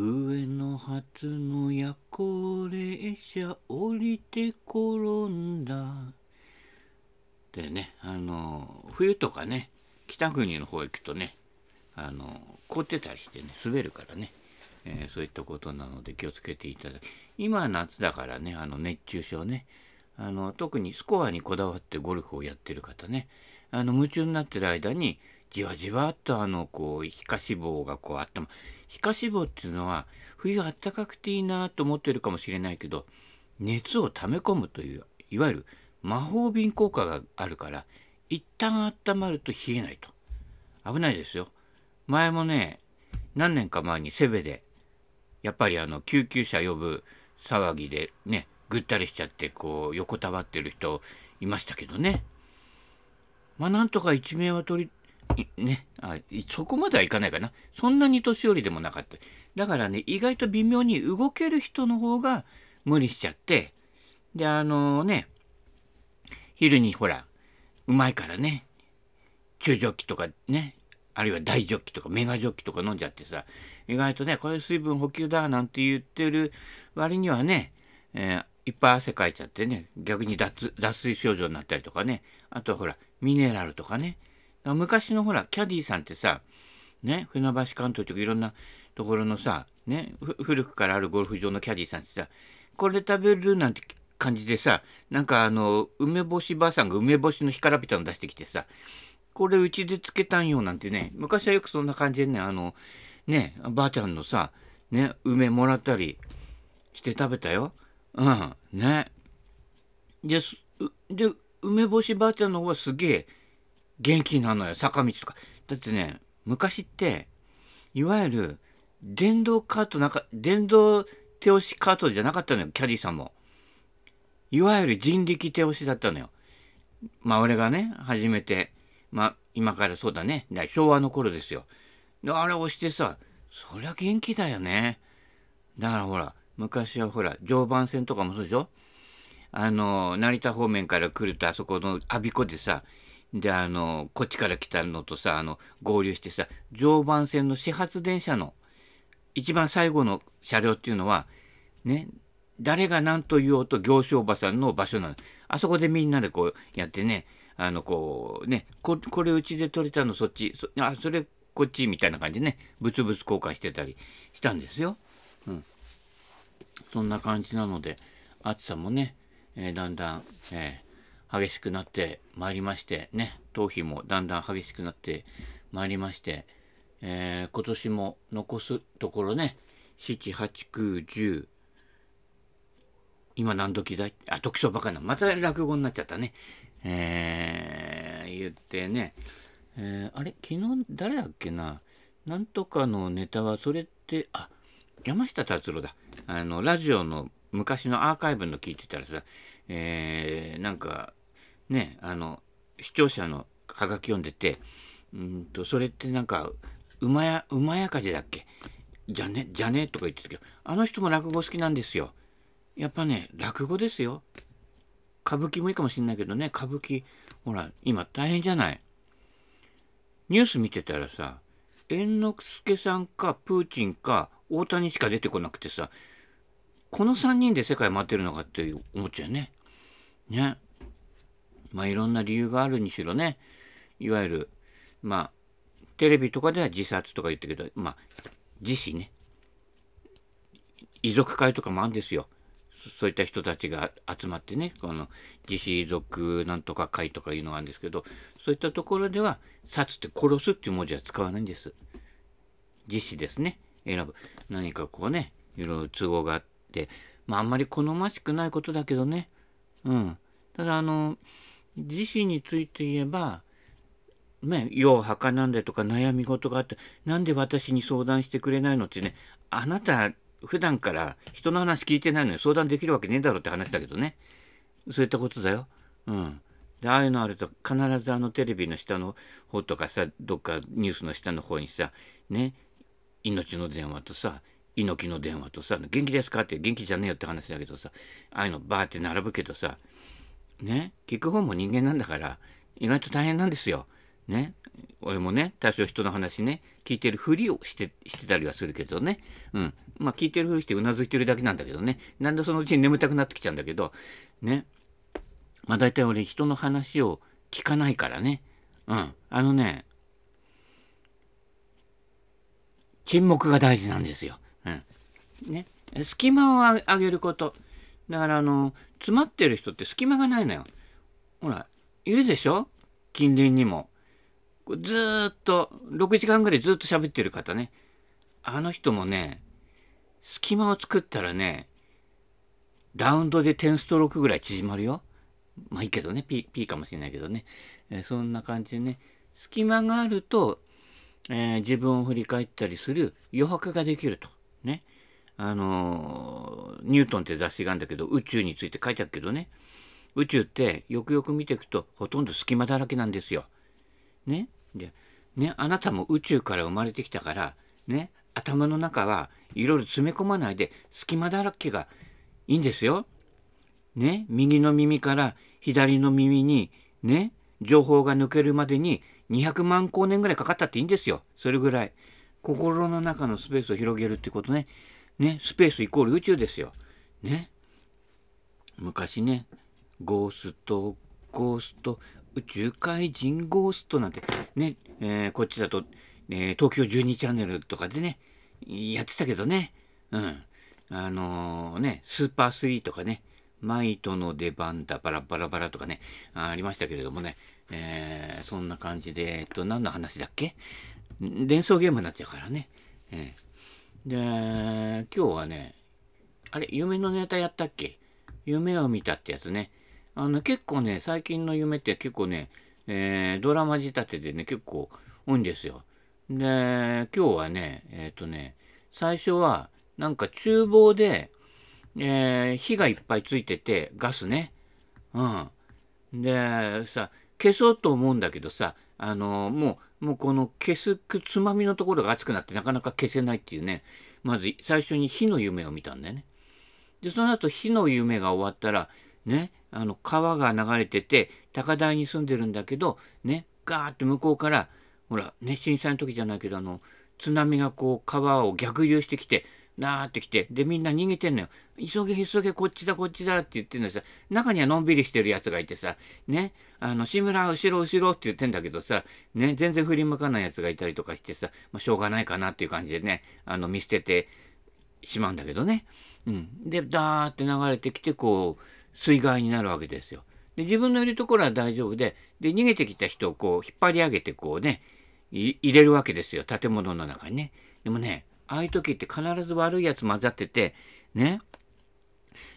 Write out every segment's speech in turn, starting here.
上野発の夜行列車降りて転んだ。でね、あの、冬とかね、北国の方行くとね、あの、凍ってたりしてね、滑るからね、えー、そういったことなので気をつけていただき、今は夏だからね、あの、熱中症ね、あの、特にスコアにこだわってゴルフをやってる方ね、あの、夢中になってる間に、じわじわっとあの、こう、皮下脂肪がこうあったま、皮下脂肪っていうのは、冬あったかくていいなと思ってるかもしれないけど、熱を溜め込むという、いわゆる魔法瓶効果があるから、一旦温まると冷えないと。危ないですよ。前もね、何年か前にセベで、やっぱりあの、救急車呼ぶ騒ぎでね、ぐったりしちゃって、こう、横たわってる人いましたけどね。まあ、なんとか一命は取り、ねあ、そこまではいかないかな。そんなに年寄りでもなかった。だからね、意外と微妙に動ける人の方が無理しちゃって、で、あのね、昼にほら、うまいからね、中ジョッキとかね、あるいは大ジョッキとかメガジョッキとか飲んじゃってさ、意外とね、これ水分補給だなんて言ってる割にはね、えー、いっぱい汗かいちゃってね、逆に脱水症状になったりとかね、あとはほら、ミネラルとかね。昔のほら、キャディーさんってさ、ね、船橋関東とかいろんなところのさ、ね、古くからあるゴルフ場のキャディーさんってさ、これ食べるなんて感じでさ、なんかあの、梅干しばあさんが梅干しの干からびたの出してきてさ、これうちでつけたんよなんてね、昔はよくそんな感じでね、あの、ね、ばあちゃんのさ、ね、梅もらったりして食べたよ。うん、ね。で、で、梅干しばあちゃんの方はすげえ元気なのよ、坂道とか。だってね、昔って、いわゆる電動カートなんか、電動手押しカートじゃなかったのよ、キャディさんも。いわゆる人力手押しだったのよ。まあ俺がね、初めて、まあ今からそうだね、昭和の頃ですよ。で、あれ押してさ、そりゃ元気だよね。だからほら、昔はほら、常磐線とかもそうでしょ？あの、成田方面から来るとあそこの我孫子でさ、で、あの、こっちから来たのとさ、あの、合流してさ、常磐線の始発電車の一番最後の車両っていうのは、ね、誰が何と言おうと行商おばさんの場所なの。あそこでみんなでこうやってね、あの、こう、ね、ここれうちで取れたのそっち、そあ、それこっちみたいな感じでね、物々交換してたりしたんですよ。うん。そんな感じなので、暑さもね、えー、だんだん、えー、激しくなってまいりまして、ね、頭皮もだんだん激しくなってまいりまして、えー、今年も残すところね、7、8、9、10、今何時だい？あ、特徴ばかな。また落語になっちゃったね。えー、言ってね、えー、あれ？昨日誰だっけな？なんとかのネタは、それって、あ、山下達郎だ。あの、ラジオの昔のアーカイブの聞いてたらさ、えー、なんか、ね、あの、視聴者のハガキ読んでて、うんと、それってなんか、馬や、馬やかじだっけ？じゃね、じゃねとか言ってたけど、あの人も落語好きなんですよ。やっぱね、落語ですよ。歌舞伎もいいかもしんないけどね、歌舞伎、ほら、今大変じゃない？ニュース見てたらさ、猿之助さんかプーチンか大谷しか出てこなくてさ、この3人で世界回ってるのかって思っちゃうね。ね。まあいろんな理由があるにしろね、いわゆる、まあ、テレビとかでは自殺とか言ったけど、まあ、自死ね。遺族会とかもあるんですよ。そういった人たちが集まってね、この自死遺族なんとか会とかいうのがあるんですけど、そういったところでは、殺って殺すっていう文字は使わないんです。自死ですね。選ぶ。何かこうね、いろいろ都合があって、まああんまり好ましくないことだけどね。うん。ただあの、自死について言えば、ね、世を儚んでとか悩み事があって、なんで私に相談してくれないのってね、あなた普段から人の話聞いてないのに相談できるわけねえだろって話だけどね。そういったことだよ。うん。で、ああいうのあると必ずあのテレビの下の方とかさ、どっかニュースの下の方にさ、ね、命の電話とさ、猪木の電話とさ、元気ですかって元気じゃねえよって話だけどさ、ああいうのバーって並ぶけどさ、ね、聞く方も人間なんだから、意外と大変なんですよ。ね。俺もね、多少人の話ね、聞いてるふりをしてしてたりはするけどね。うん。まあ聞いてるふりしてうなずいてるだけなんだけどね。なんでそのうちに眠たくなってきちゃうんだけど、ね。まあ大体俺人の話を聞かないからね。うん。あのね、沈黙が大事なんですよ。うん。ね。隙間をあげること。だからあの、詰まってる人って隙間がないのよ。ほら、いるでしょ？近隣にも。ずーっと、6時間ぐらいずっと喋ってる方ね。あの人もね、隙間を作ったらね、ラウンドで10ストロークぐらい縮まるよ。まあいいけどね、P, P かもしれないけどね。えー、そんな感じでね、隙間があると、えー、自分を振り返ったりする余白ができると。ね。あの、ニュートンって雑誌があるんだけど、宇宙について書いてあるけどね。宇宙ってよくよく見ていくと、ほとんど隙間だらけなんですよ。ね？で、ね、あなたも宇宙から生まれてきたから、ね、頭の中はいろいろ詰め込まないで、隙間だらけがいいんですよ。ね、右の耳から左の耳に、ね、情報が抜けるまでに200万光年ぐらいかかったっていいんですよ。それぐらい。心の中のスペースを広げるってことね。ね、スペースイコール宇宙ですよ。ね。昔ね、ゴースト、ゴースト、宇宙怪人ゴーストなんて、ね、えー、こっちだと、えー、東京12チャンネルとかでね、やってたけどね。うん。あのー、ね、スーパー3とかね、マイトの出番だ、バラバラバラとかね、ありましたけれどもね、えー、そんな感じで、えっと、何の話だっけ？連想ゲームになっちゃうからね。えー、で、今日はね、あれ、夢のネタやったっけ？夢を見たってやつね。あの、結構ね、最近の夢って結構ね、えー、ドラマ仕立てでね、結構多いんですよ。で、今日はね、えっ、ー、とね、最初は、なんか厨房で、えー、火がいっぱいついてて、ガスね。うん。で、さ、消そうと思うんだけどさ、あのもう、もうこの消すつまみのところが熱くなってなかなか消せないっていうね、まず最初に火の夢を見たんだよね。で、その後火の夢が終わったら、ね、あの川が流れてて、高台に住んでるんだけど、ね、ガーって向こうから、ほら、ね、震災の時じゃないけど、あの、津波がこう川を逆流してきて、なーってきて、で、みんな逃げてんのよ。急げ急げ、こっちだこっちだって言ってんのさ、中にはのんびりしてるやつがいてさ、ね、あの、志村、後ろ後ろって言ってんだけどさ、ね、全然振り向かないやつがいたりとかしてさ、まあ、しょうがないかなっていう感じでね、あの、見捨ててしまうんだけどね。うん。で、ダーって流れてきて、こう、水害になるわけですよ。で、自分のいるところは大丈夫で、で、逃げてきた人をこう、引っ張り上げて、こうね、入れるわけですよ。建物の中にね。でもね、ああいう時って必ず悪いやつ混ざってて、ね、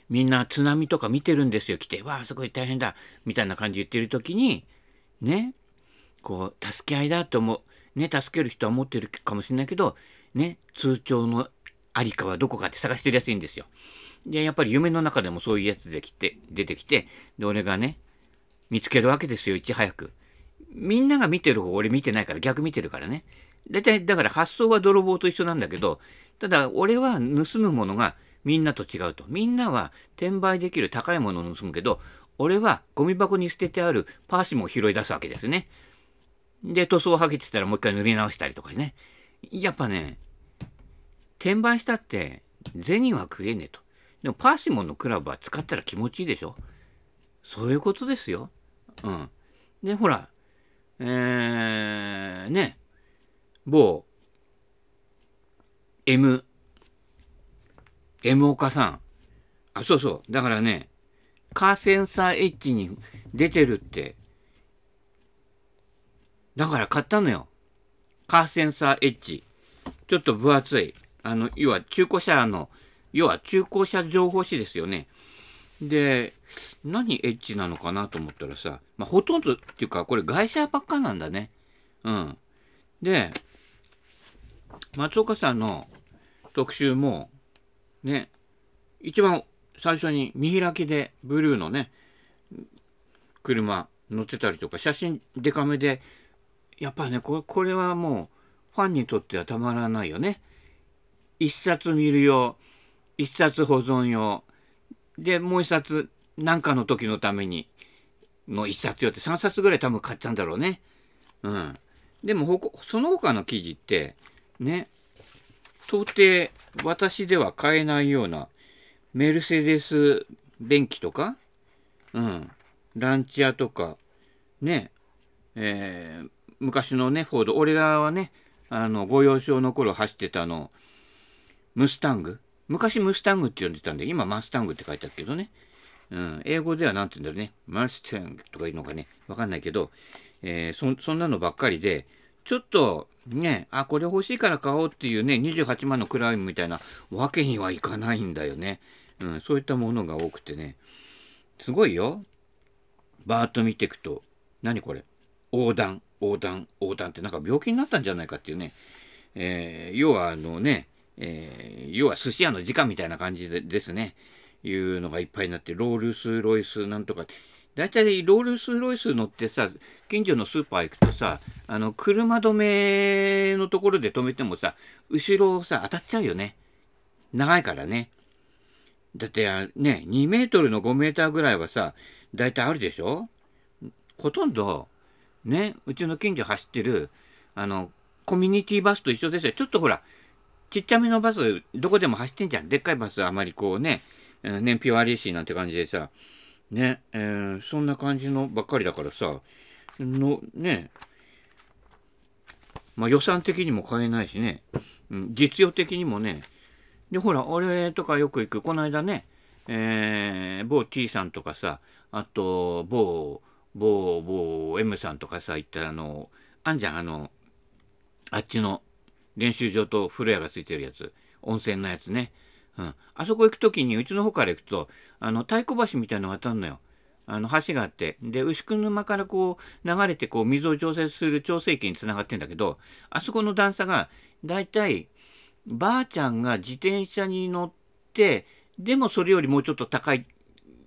みんな津波とか見てるんですよ、来て。わあ、すごい大変だ。みたいな感じ言ってる時に、ね、こう、助け合いだと思う。ね、助ける人は思ってるかもしれないけど、ね、通帳のありかはどこかって探してるやついいんですよ。で、やっぱり夢の中でもそういうやつできて、出てきて、で、俺がね、見つけるわけですよ、いち早く。みんなが見てる方、俺見てないから逆見てるからね。大体、だから発想は泥棒と一緒なんだけど、ただ俺は盗むものがみんなと違うと。みんなは転売できる高いものを盗むけど、俺はゴミ箱に捨ててあるパーシモを拾い出すわけですね。で、塗装をはげてたらもう一回塗り直したりとかね。やっぱね、転売したって銭は食えねえと。でもパーシモンのクラブは使ったら気持ちいいでしょそういうことですよ。うん。で、ほら、えー、ね、某 M、M 岡さん。あ、そうそう。だからね、カーセンサーエッジに出てるって。だから買ったのよ。カーセンサーエッジ。ちょっと分厚い。あの、要は中古車の、要は中古車情報誌ですよね。で、何エッジなのかなと思ったらさ、まあ、ほとんどっていうか、これ外車ばっかなんだね。うん。で、松岡さんの特集も、ね、一番最初に見開きでブルーのね、車乗ってたりとか、写真デカめで、やっぱね、これこれはもうファンにとってはたまらないよね。一冊見る用、一冊保存用、で、もう一冊何かの時のためにの一冊用って3冊ぐらい多分買っちゃうんだろうね。うん。でもその他の記事って、ね、到底私では買えないようなメルセデス便器とか、うん、ランチ屋とか、ね、えー、昔のね、フォード、俺がはね、あの、ご幼少の頃走ってたの、ムスタング。昔ムスタングって呼んでたんで、今マスタングって書いてあるけどね。うん、英語では何て言うんだろうね。マスタングとかいうのがね、わかんないけど、えー、そ、そんなのばっかりで、ちょっと、ね、あ、これ欲しいから買おうっていうね、28万のクライムみたいなわけにはいかないんだよね。うん、そういったものが多くてね。すごいよ。バーッと見ていくと、何これ？横断、横断、横断ってなんか病気になったんじゃないかっていうね。えー、要はあのね、えー、要は寿司屋の時間みたいな感じでですね。いうのがいっぱいになって、ロールス・ロイスなんとか。大体ロールス・ロイス乗ってさ、近所のスーパー行くとさ、あの、車止めのところで止めてもさ、後ろさ、当たっちゃうよね。長いからね。だってね、2メートルの5メーターぐらいはさ、大体あるでしょ？ほとんど、ね、うちの近所走ってる、あの、コミュニティバスと一緒ですよ。ちょっとほら、ちっちゃめのバス、どこでも走ってんじゃん。でっかいバスあまりこうね、燃費悪いしなんて感じでさ、ね、えー、そんな感じのばっかりだからさ、の、ね、まあ予算的にも買えないしね、うん、実用的にもね、で、ほら、俺とかよく行く、この間ね、えー、某 T さんとかさ、あと、某、某、某 M さんとかさ、行ったあの、あんじゃん、あの、あっちの練習場と風呂屋がついてるやつ、温泉のやつね。うん。あそこ行くときに、うちの方から行くと、あの、太鼓橋みたいなのが渡るのよ。あの、橋があって。で、牛久沼からこう、流れて、こう、水を調整する調整器につながってんだけど、あそこの段差が、だいたい、ばあちゃんが自転車に乗って、でもそれよりもうちょっと高い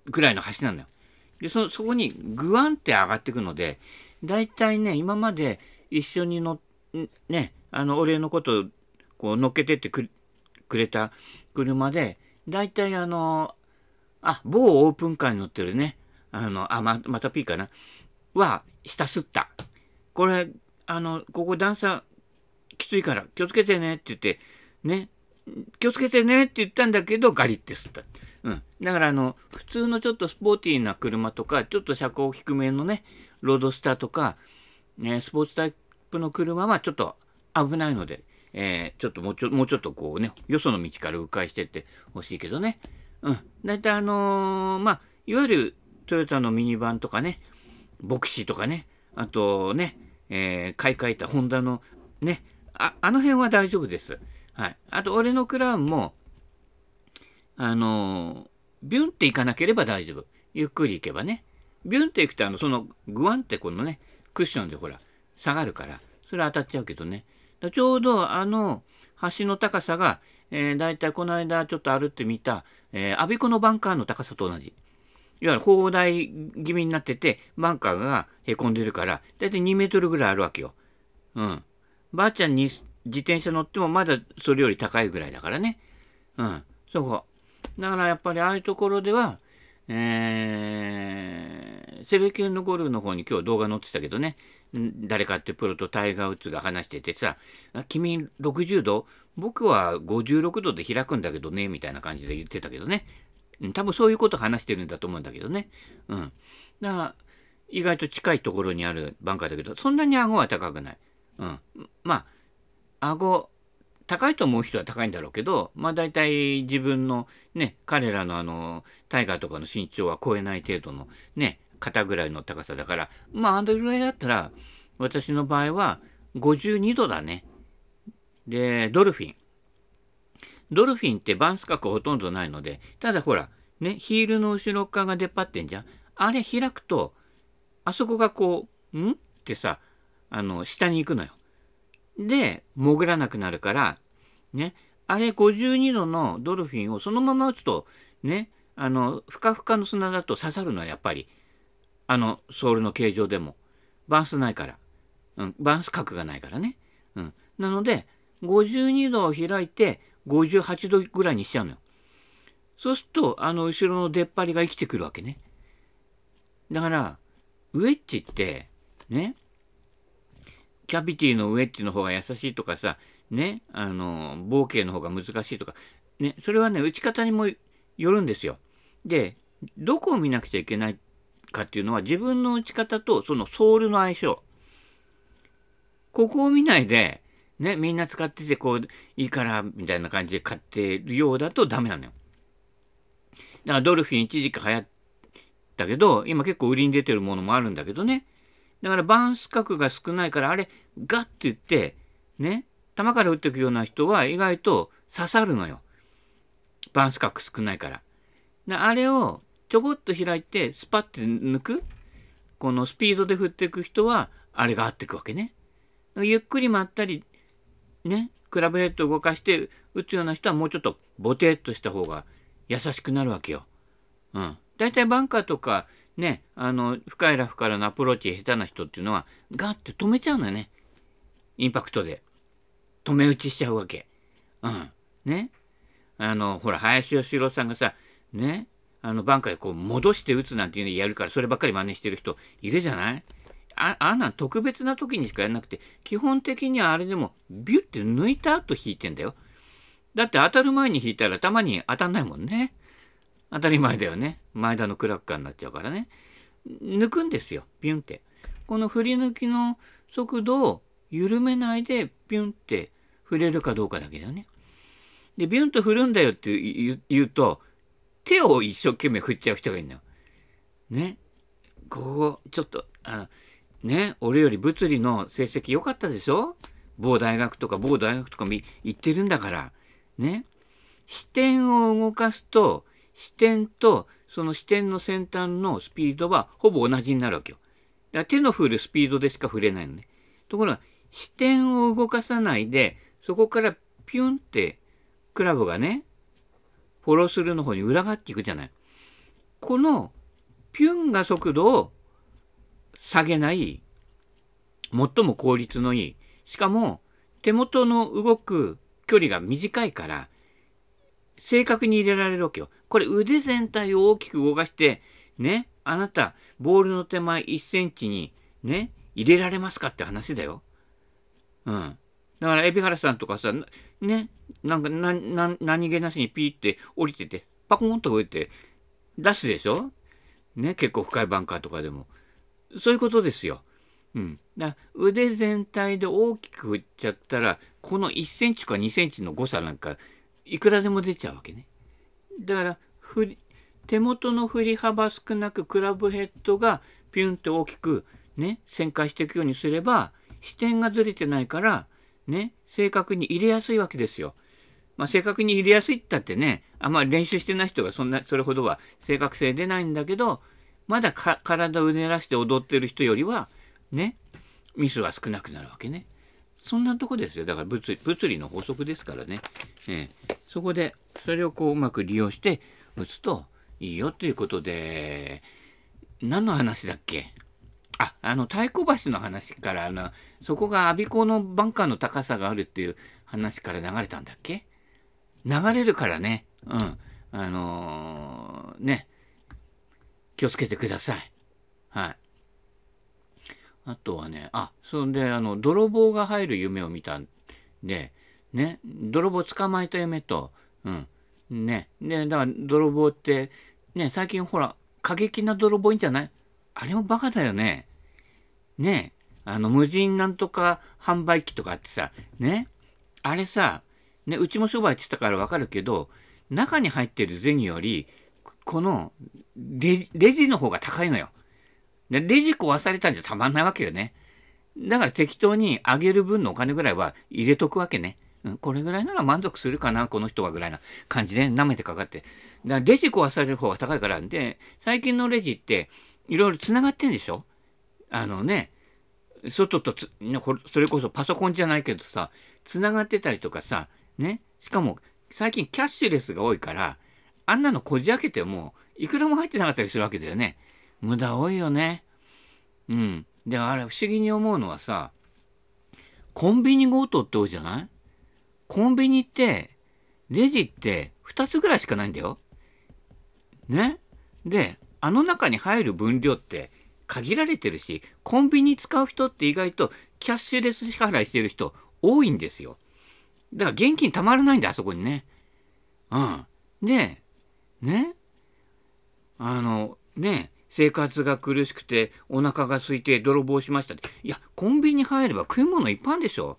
ぐらいの橋なのよ。で、そ、そこにグワンって上がってくので、だいたいね、今まで一緒に乗、ね、あの、俺のことこう乗っけてってくれた車で、だいたいあの、あ、某オープンカーに乗ってるね、あの、あ、ま、また P かな、は、下すった。これ、あの、ここ段差きついから気をつけてねって言って、ね、気をつけてねって言ったんだけど、ガリって吸った。うん。だから、あの、普通のちょっとスポーティーな車とか、ちょっと車高低めのね、ロードスターとか、ね、スポーツタイプの車はちょっと危ないので、えー、ちょっともうちょもうちょっとこうね、よその道から迂回してってほしいけどね。うん。だいたいあのー、まあ、いわゆるトヨタのミニバンとかね、ボクシーとかね、あとね、えー、買い替えたホンダのね、あ、あの辺は大丈夫です。はい。あと、俺のクラウンも、あのビュンって行かなければ大丈夫。ゆっくり行けばね。ビュンって行くと、あの、その、グワンってこのね、クッションでほら、下がるから、それ当たっちゃうけどね。ちょうど、あの、橋の高さが、えー、だいたいこの間ちょっと歩ってみた、えー、アビコのバンカーの高さと同じ。いわゆる砲台気味になってて、バンカーがへこんでるから、だいたい2メートルぐらいあるわけよ。うん。ばあちゃんに自転車乗ってもまだそれより高いぐらいだからね。うん。そこ。だからやっぱりああいうところでは、えー、セベキュンのゴルフの方に今日動画載ってたけどね、誰かってプロとタイガー・ウッズが話しててさ、君60度？僕は56度で開くんだけどね、みたいな感じで言ってたけどね。多分そういうこと話してるんだと思うんだけどね。うん。だから、意外と近いところにあるバンカーだけど、そんなに顎は高くない。うん。まあ、顎、高いと思う人は高いんだろうけど、まあ大体自分のね、彼らのあの、タイガーとかの身長は超えない程度のね、肩ぐらいの高さだから、まああのぐらいだったら、私の場合は52度だね。で、ドルフィン。ドルフィンってバンス角ほとんどないので、ただほら、ね、ヒールの後ろ側が出っ張ってんじゃん。あれ開くと、あそこがこう、ん？ってさ、あの、下に行くのよ。で、潜らなくなるから、ね、あれ52度のドルフィンをそのまま打つと、ね、あの、ふかふかの砂だと刺さるのはやっぱり、あの、ソールの形状でも。バンスないから。うん、バンス角がないからね。うん。なので、52度を開いて、58度ぐらいにしちゃうのよ。そうすると、あの、後ろの出っ張りが生きてくるわけね。だから、ウェッジって、ね、キャビティのウェッジの方が優しいとかさ、ね、あの、合計の方が難しいとか、ね、それはね、打ち方にもよるんですよ。で、どこを見なくちゃいけないかっていうのは自分の打ち方とそのソールの相性。ここを見ないで、ね、みんな使っててこう、いいから、みたいな感じで買ってるようだとダメなのよ。だからドルフィン一時期流行ったけど、今結構売りに出てるものもあるんだけどね。だからバウンス角が少ないから、あれ、ガッて言って、ね、弾から打っていくような人は意外と刺さるのよ。バウンス角少ないから。あれをちょこっと開いて、スパッて抜く。このスピードで振っていく人は、あれが合っていくわけね。ゆっくりまったり、ね、クラブヘッドを動かして打つような人はもうちょっとボテっとした方が優しくなるわけよ。うん。だいたいバンカーとか、ね、あの、深いラフからのアプローチ下手な人っていうのは、ガッて止めちゃうのよね。インパクトで。止め打ちしちゃうわけ。うん。ね。あの、ほら、林義郎さんがさ、ね、あの、バンカーでこう戻して打つなんていうのやるから、そればっかり真似してる人いるじゃない？あ、あんなん特別な時にしかやらなくて、基本的にはあれでも、ビュッて抜いた後引いてんだよ。だって当たる前に引いたらたまに当たんないもんね。当たり前だよね。前田のクラッカーになっちゃうからね。抜くんですよ。ビュンって。この振り抜きの速度を緩めないでビュンって振れるかどうかだけだよね。で、ビュンと振るんだよって言うと、手を一生懸命振っちゃう人がいるんだよ。ね。ここ、ちょっと、あのね、俺より物理の成績良かったでしょ？某大学とか某大学とか行ってるんだから。ね。視点を動かすと、視点とその視点の先端のスピードはほぼ同じになるわけよ。だから手の振るスピードでしか振れないのね。ところが、視点を動かさないで、そこからピュンってクラブがね、フォロースルーの方に裏返っていくじゃない。このピュンが速度を下げない、最も効率のいい、しかも手元の動く距離が短いから、正確に入れられるわけよ。これ腕全体を大きく動かして、ね、あなた、ボールの手前1センチに、ね、入れられますかって話だよ。うん。だから、海老原さんとかさ、ね、なんかな、な、何気なしにピーって降りてて、パコンと置いて出すでしょ？ね、結構深いバンカーとかでも。そういうことですよ。うん。だ腕全体で大きく振っちゃったら、この1センチか2センチの誤差なんか、いくらでも出ちゃうわけね。だから、振り、手元の振り幅少なくクラブヘッドがピュンって大きくね、旋回していくようにすれば、視点がずれてないから、ね、正確に入れやすいわけですよ。まあ、正確に入れやすいったってね、あんまり練習してない人がそんな、それほどは正確性出ないんだけど、まだ体をうねらして踊ってる人よりは、ね、ミスは少なくなるわけね。そんなとこですよ。だから物理の法則ですからね。えー、そこで、それをこううまく利用して打つといいよということで、何の話だっけ？あ、あの、太鼓橋の話から、あの、そこが我孫子のバンカーの高さがあるっていう話から流れたんだっけ？流れるからね。うん。あのー、ね。気をつけてください。はい。あとはね、あ、そんで、あの、泥棒が入る夢を見たんで、ね、泥棒捕まえた夢と、うん。ね、で、だから泥棒って、ね、最近ほら、過激な泥棒いいんじゃない？あれもバカだよね。ねあの、無人なんとか販売機とかってさ、ねあれさ、ね、うちも商売って言ったからわかるけど、中に入ってる銭より、このレ、レジの方が高いのよ。で、レジ壊されたんじゃたまんないわけよね。だから適当にあげる分のお金ぐらいは入れとくわけね。うん、これぐらいなら満足するかな、この人はぐらいな感じで舐めてかかって。だからレジ壊される方が高いから。で、最近のレジって、いろいろ繋がってんでしょ？あのね、外とつ、それこそパソコンじゃないけどさ、繋がってたりとかさ、ね、しかも最近キャッシュレスが多いから、あんなのこじ開けても、いくらも入ってなかったりするわけだよね。無駄多いよね。うん。で、あれ不思議に思うのはさ、コンビニ強盗って多いじゃない？コンビニって、レジって2つぐらいしかないんだよ。ね？で、あの中に入る分量って限られてるし、コンビニ使う人って意外とキャッシュレス支払いしてる人多いんですよ。だから現金たまらないんだ、あそこにね。うん。で、ね。あの、ね、生活が苦しくてお腹が空いて泥棒しましたって。いや、コンビニ入れば食い物いっぱいあるでしょ。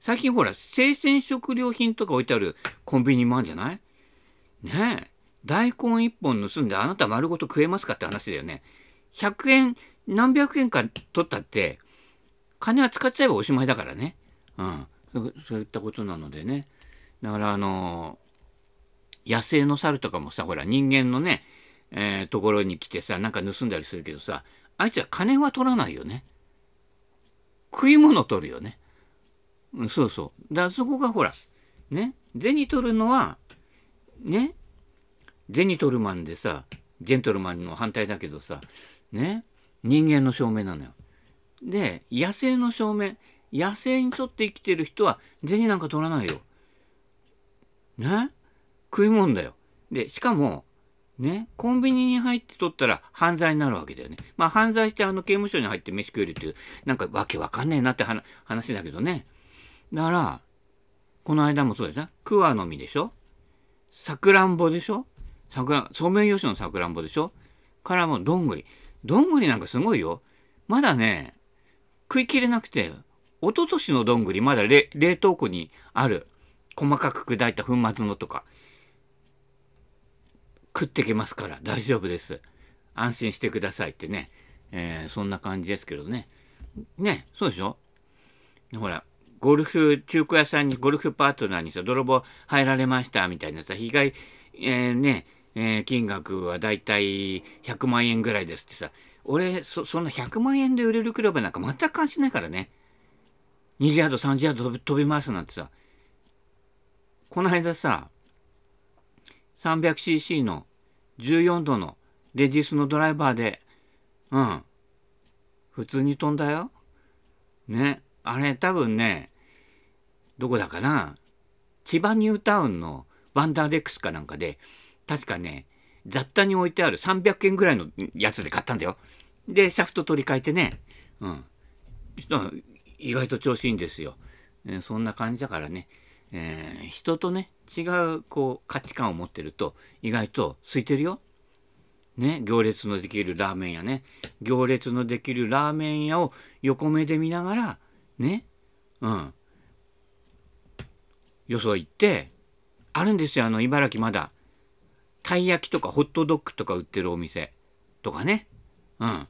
最近ほら、生鮮食料品とか置いてあるコンビニもあるんじゃない？ねえ。大根1本盗んであなた丸ごと食えますかって話だよね。100円、何百円か取ったって、金は使っちゃえばおしまいだからね。うん。そういったことなのでね。だからあの野生の猿とかもさ、ほら人間のね、えー、ところに来てさ、なんか盗んだりするけどさ、あいつは金は取らないよね。食い物取るよね。うん、そうそう。だからそこがほら、ね、銭取るのは、ね、銭取るマンでさ、ジェントルマンの反対だけどさ、ね、人間の証明なのよ。で、野生の証明、野生にとって生きてる人は銭なんか取らないよ。ね？食い物だよ。で、しかも、ね、コンビニに入って取ったら犯罪になるわけだよね。まあ犯罪してあの刑務所に入って飯食えるっていう、なんかわけわかんねえなって話だけどね。だから、この間もそうですね。桑の実でしょ？さくらんぼでしょ？桜、ソメイヨシノのさくらんぼでしょ？からもどんぐり。どんぐりなんかすごいよ。まだね、食い切れなくて、一昨年のどんぐりまだ冷凍庫にある。細かく砕いた粉末のとか。食ってけますから大丈夫です。安心してくださいってね。えー、そんな感じですけどね。ね、そうでしょ？ほら、ゴルフ、中古屋さんにゴルフパートナーにさ、泥棒入られましたみたいなさ、被害、えー、ね、えー、金額はだいたい100万円ぐらいですってさ、俺、そ、そんな100万円で売れるクラブなんか全く関心ないからね。20ヤード、30ヤード飛び回すなんてさ、この間さ、300cc の14度のレディスのドライバーで、うん、普通に飛んだよ。ね、あれ多分ね、どこだかな千葉ニュータウンのワンダーレックスかなんかで、確かね、雑多に置いてある300円ぐらいのやつで買ったんだよ。で、シャフト取り替えてね、うん。意外と調子いいんですよ。え、そんな感じだからね、えー、人とね、違うこう価値観を持ってると、意外と空いてるよ。ね、行列のできるラーメン屋ね。行列のできるラーメン屋を横目で見ながら、ね、うん。よそ行って、あるんですよ、あの、茨城まだ。たい焼きとかホットドッグとか売ってるお店とかね。うん。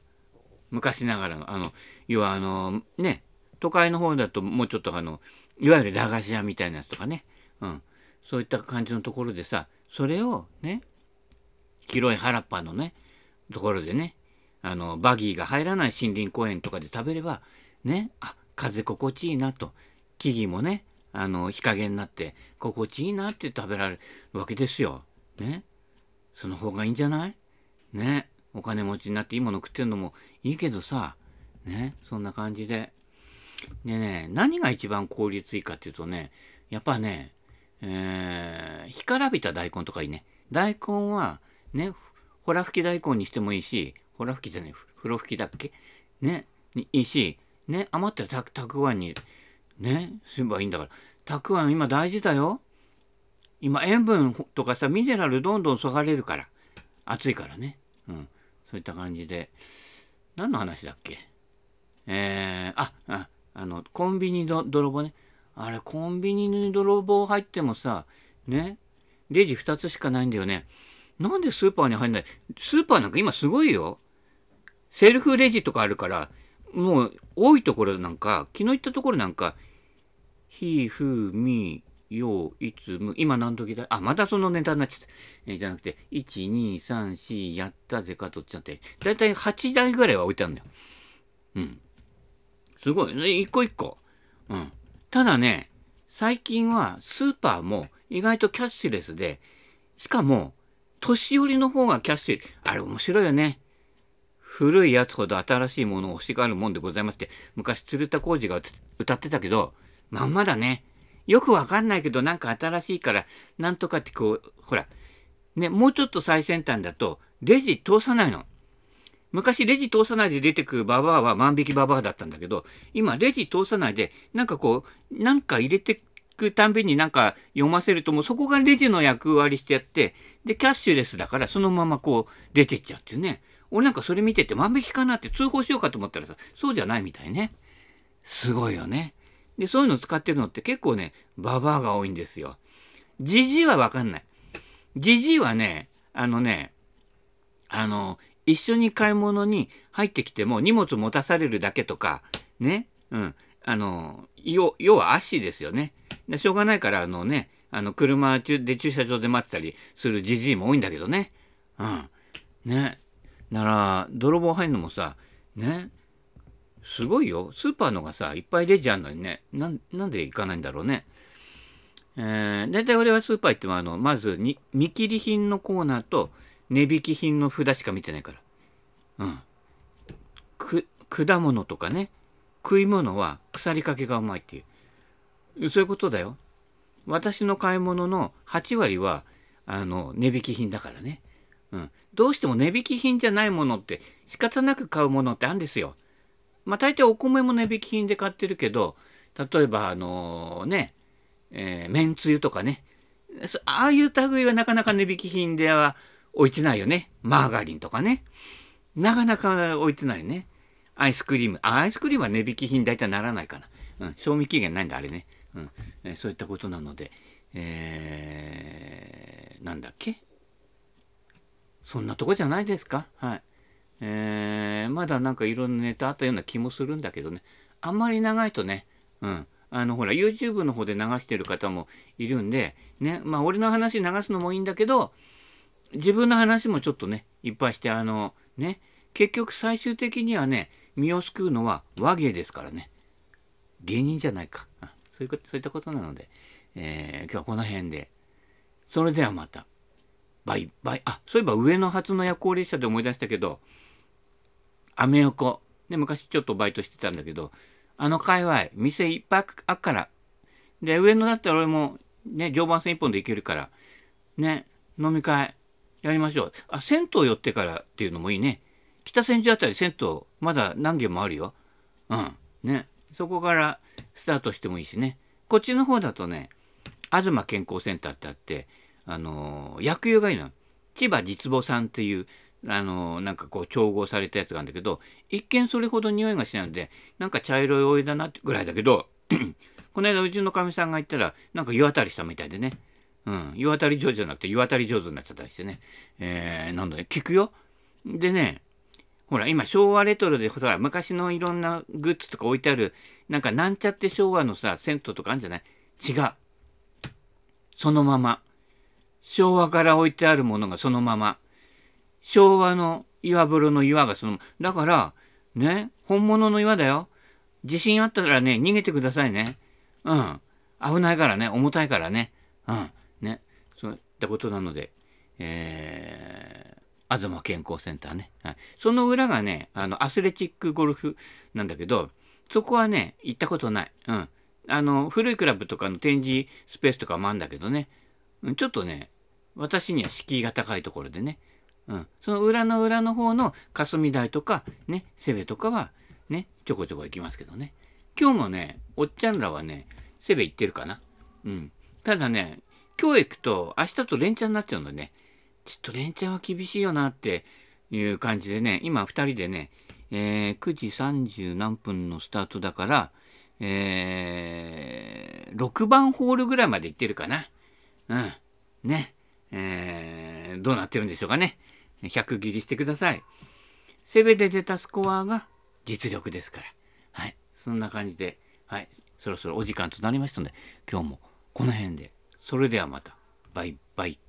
昔ながらの、あの、要はあの、ね、都会の方だともうちょっとあの、いわゆる駄菓子屋みたいなやつとかね。うん。そういった感じのところでさ、それをね、広い原っぱのね、ところでね、あの、バギーが入らない森林公園とかで食べれば、ね、あ、風心地いいなと。木々もね、あの、日陰になって、心地いいなって食べられるわけですよ。ね。その方がいいんじゃない？ね。お金持ちになっていいもの食ってるのもいいけどさ、ね。そんな感じで。でね、何が一番効率いいかっていうとね、やっぱね、えー、干からびた大根とかいいね。大根は、ね、ほら吹き大根にしてもいいし、ほら吹きじゃねえ、風呂吹きだっけ？ね、いいし、ね、余ったらたたくあんに、ね、すればいいんだから。たくあん今大事だよ。今塩分とかさ、ミネラルどんどんそがれるから。暑いからね。うん。そういった感じで。何の話だっけ？えー、あ、あ、あの、コンビニの泥棒ね。あれ、コンビニに泥棒入ってもさ、ね、レジ2つしかないんだよね。なんでスーパーに入んない？スーパーなんか今すごいよ。セルフレジとかあるから、もう多いところなんか、昨日行ったところなんか、ひ、ふ、み、よ、いつ、む、今何時だ？あ、またそのネタになっちゃった。えー、じゃなくて、1、2、3、4、やったぜかとっちゃって、だいたい8台ぐらいは置いてあるんだよ。うん。すごい。ね、一個一個。うん。ただね、最近はスーパーも意外とキャッシュレスで、しかも、年寄りの方がキャッシュ、あれ面白いよね。古いやつほど新しいものを欲しがるもんでございますって、昔鶴田浩二が歌ってたけど、まんまだね。よくわかんないけど、なんか新しいから、なんとかってこう、ほら、ね、もうちょっと最先端だと、レジ通さないの。昔レジ通さないで出てくるババアは万引きババアだったんだけど、今レジ通さないで、なんかこう、なんか入れてくたんびになんか読ませると、もうそこがレジの役割してやって、で、キャッシュレスだからそのままこう出てっちゃうっていうね。俺なんかそれ見てて万引きかなって通報しようかと思ったらさ、そうじゃないみたいね。すごいよね。で、そういうの使ってるのって結構ね、ババアが多いんですよ。じじいはわかんない。じじいはね、あのね、あの、一緒に買い物に入ってきても荷物持たされるだけとか、ね、うん、あの、要は足ですよね。しょうがないから、あのね、あの、車で駐車場で待ってたりするじじいも多いんだけどね。うん。ね。なら、泥棒入るのもさ、ね。すごいよ。スーパーのがさ、いっぱいレジあるのにね。なん、なんで行かないんだろうね。えー、大体俺はスーパー行っても、あの、まずに、見切り品のコーナーと、値引き品の札しか見てないから。うん。く、果物とかね、食い物は腐りかけがうまいっていう。そういうことだよ。私の買い物の8割は、あの、値引き品だからね。うん。どうしても値引き品じゃないものって仕方なく買うものってあるんですよ。まあ大抵お米も値引き品で買ってるけど、例えばあのね、えー、めんつゆとかね、ああいう類はなかなか値引き品では置いてないよね。マーガリンとかね。なかなか置いてないよね。アイスクリーム。あアイスクリームは値引き品大体ならないかな。うん、賞味期限ないんだ、あれね。うん、えー、そういったことなので、えー、なんだっけ？そんなとこじゃないですか？はい。えー、まだなんかいろんなネタあったような気もするんだけどね。あんまり長いとね、うん。あの、ほら、YouTube の方で流してる方もいるんで、ね、まあ、俺の話流すのもいいんだけど、自分の話もちょっとね、いっぱいして、あの、ね、結局最終的にはね、身を救うのは和芸ですからね。芸人じゃないか。そういうこと、そういったことなので、えー、今日はこの辺で。それではまた。バイバイ。あ、そういえば上野発の夜行列車で思い出したけど、アメ横。で、昔ちょっとバイトしてたんだけど、あの界隈、店いっぱいあっから。で、上野だったら俺も、ね、常磐線一本で行けるから、ね、飲み会やりましょう。あ、銭湯寄ってからっていうのもいいね。北千住あたり銭湯、まだ何軒もあるよ。うん。ね。そこからスタートしてもいいしね。こっちの方だとね、東健康センターってあって、あのー、薬湯がいいの。千葉実母さんっていう、あのー、なんかこう調合されたやつがあるんだけど、一見それほど匂いがしないので、なんか茶色いお湯だなってぐらいだけど、この間うちのかみさんが言ったら、なんか湯あたりしたみたいでね。うん。湯あたり上手じゃなくて湯あたり上手になっちゃったりしてね。えー、なんだね、聞くよ。でね、ほら、今昭和レトロでさ、昔のいろんなグッズとか置いてある、なんかなんちゃって昭和のさ、銭湯とかあるんじゃない？違う。そのまま。昭和から置いてあるものがそのまま。昭和の岩風呂の岩がその、だから、ね、本物の岩だよ。地震あったらね、逃げてくださいね。うん。危ないからね、重たいからね。うん。ったことなので、えー、東健康センターね。はい。その裏がね、あの、アスレチックゴルフなんだけど、そこはね、行ったことない。うん。あの、古いクラブとかの展示スペースとかもあるんだけどね、ちょっとね、私には敷居が高いところでね、うん、その裏の裏の方の霞台とか、ね、セベとかは、ね、ちょこちょこ行きますけどね。今日もね、おっちゃんらはね、セベ行ってるかな。うん。ただね、今日行くと明日と連チャンになっちゃうのでね、ちょっと連チャンは厳しいよなっていう感じでね、今2人でね、えー、9時30何分のスタートだから、えー、6番ホールぐらいまで行ってるかな。うん。ね。えー、どうなってるんでしょうかね。100切りしてください。セベで出たスコアが実力ですから。はい。そんな感じで、はい。そろそろお時間となりましたので、今日もこの辺で。それではまた。バイバイ。